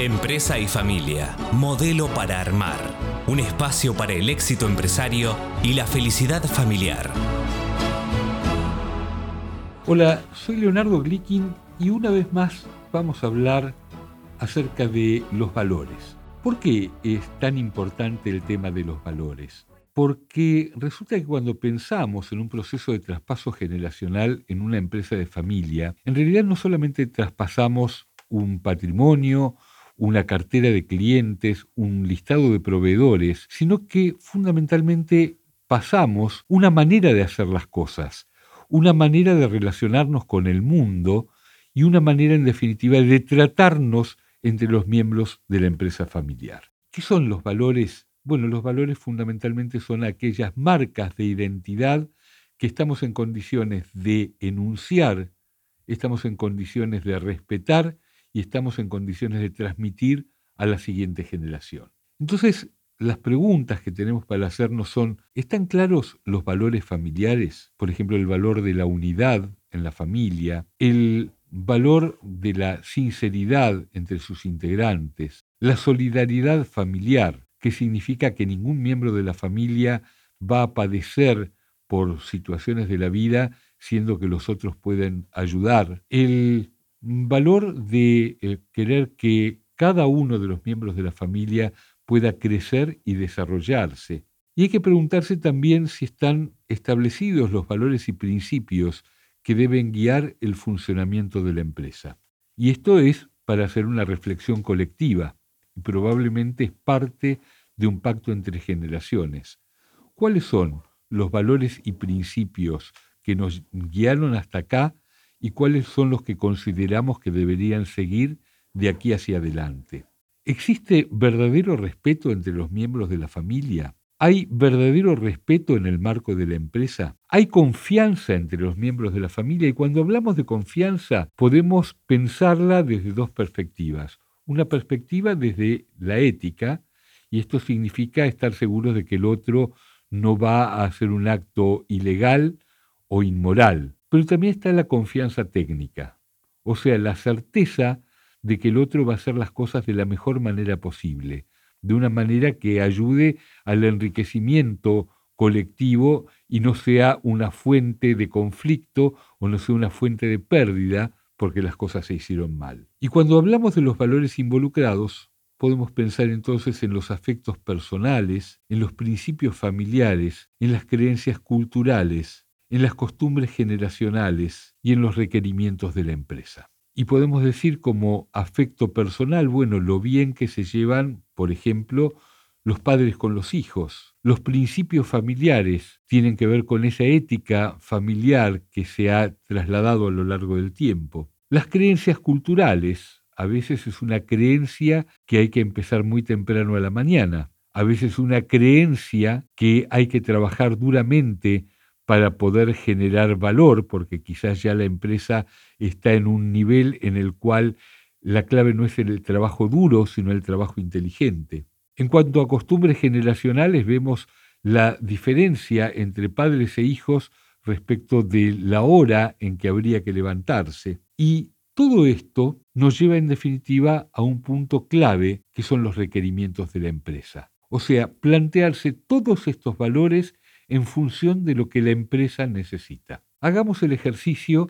Empresa y familia, modelo para armar. Un espacio para el éxito empresario y la felicidad familiar. Hola, soy Leonardo Glickin y una vez más vamos a hablar acerca de los valores. ¿Por qué es tan importante el tema de los valores? Porque resulta que cuando pensamos en un proceso de traspaso generacional en una empresa de familia, en realidad no solamente traspasamos un patrimonio, una cartera de clientes, un listado de proveedores, sino que fundamentalmente pasamos una manera de hacer las cosas, una manera de relacionarnos con el mundo y una manera en definitiva de tratarnos entre los miembros de la empresa familiar. ¿Qué son los valores? Bueno, los valores fundamentalmente son aquellas marcas de identidad que estamos en condiciones de enunciar, estamos en condiciones de respetar y estamos en condiciones de transmitir a la siguiente generación. Entonces, las preguntas que tenemos para hacernos son, ¿están claros los valores familiares? Por ejemplo, el valor de la unidad en la familia, el valor de la sinceridad entre sus integrantes, la solidaridad familiar, que significa que ningún miembro de la familia va a padecer por situaciones de la vida, siendo que los otros pueden ayudar, el valor de eh, querer que cada uno de los miembros de la familia pueda crecer y desarrollarse. Y hay que preguntarse también si están establecidos los valores y principios que deben guiar el funcionamiento de la empresa. Y esto es para hacer una reflexión colectiva, y probablemente es parte de un pacto entre generaciones. ¿Cuáles son los valores y principios que nos guiaron hasta acá y cuáles son los que consideramos que deberían seguir de aquí hacia adelante. ¿Existe verdadero respeto entre los miembros de la familia? ¿Hay verdadero respeto en el marco de la empresa? ¿Hay confianza entre los miembros de la familia? Y cuando hablamos de confianza podemos pensarla desde dos perspectivas. Una perspectiva desde la ética, y esto significa estar seguros de que el otro no va a hacer un acto ilegal o inmoral. Pero también está la confianza técnica, o sea, la certeza de que el otro va a hacer las cosas de la mejor manera posible, de una manera que ayude al enriquecimiento colectivo y no sea una fuente de conflicto o no sea una fuente de pérdida porque las cosas se hicieron mal. Y cuando hablamos de los valores involucrados, podemos pensar entonces en los afectos personales, en los principios familiares, en las creencias culturales, en las costumbres generacionales y en los requerimientos de la empresa. Y podemos decir como afecto personal, bueno, lo bien que se llevan, por ejemplo, los padres con los hijos. Los principios familiares tienen que ver con esa ética familiar que se ha trasladado a lo largo del tiempo. Las creencias culturales, a veces es una creencia que hay que empezar muy temprano a la mañana, a veces una creencia que hay que trabajar duramente para poder generar valor, porque quizás ya la empresa está en un nivel en el cual la clave no es el trabajo duro, sino el trabajo inteligente. En cuanto a costumbres generacionales, vemos la diferencia entre padres e hijos respecto de la hora en que habría que levantarse. Y todo esto nos lleva en definitiva a un punto clave que son los requerimientos de la empresa. O sea, plantearse todos estos valores en función de lo que la empresa necesita. Hagamos el ejercicio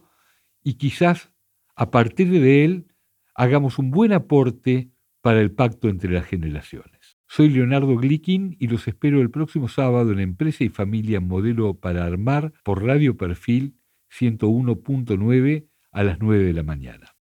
y quizás a partir de él hagamos un buen aporte para el pacto entre las generaciones. Soy Leonardo Glickin y los espero el próximo sábado en Empresa y Familia Modelo para Armar por Radio Perfil 101.9 a las 9 de la mañana.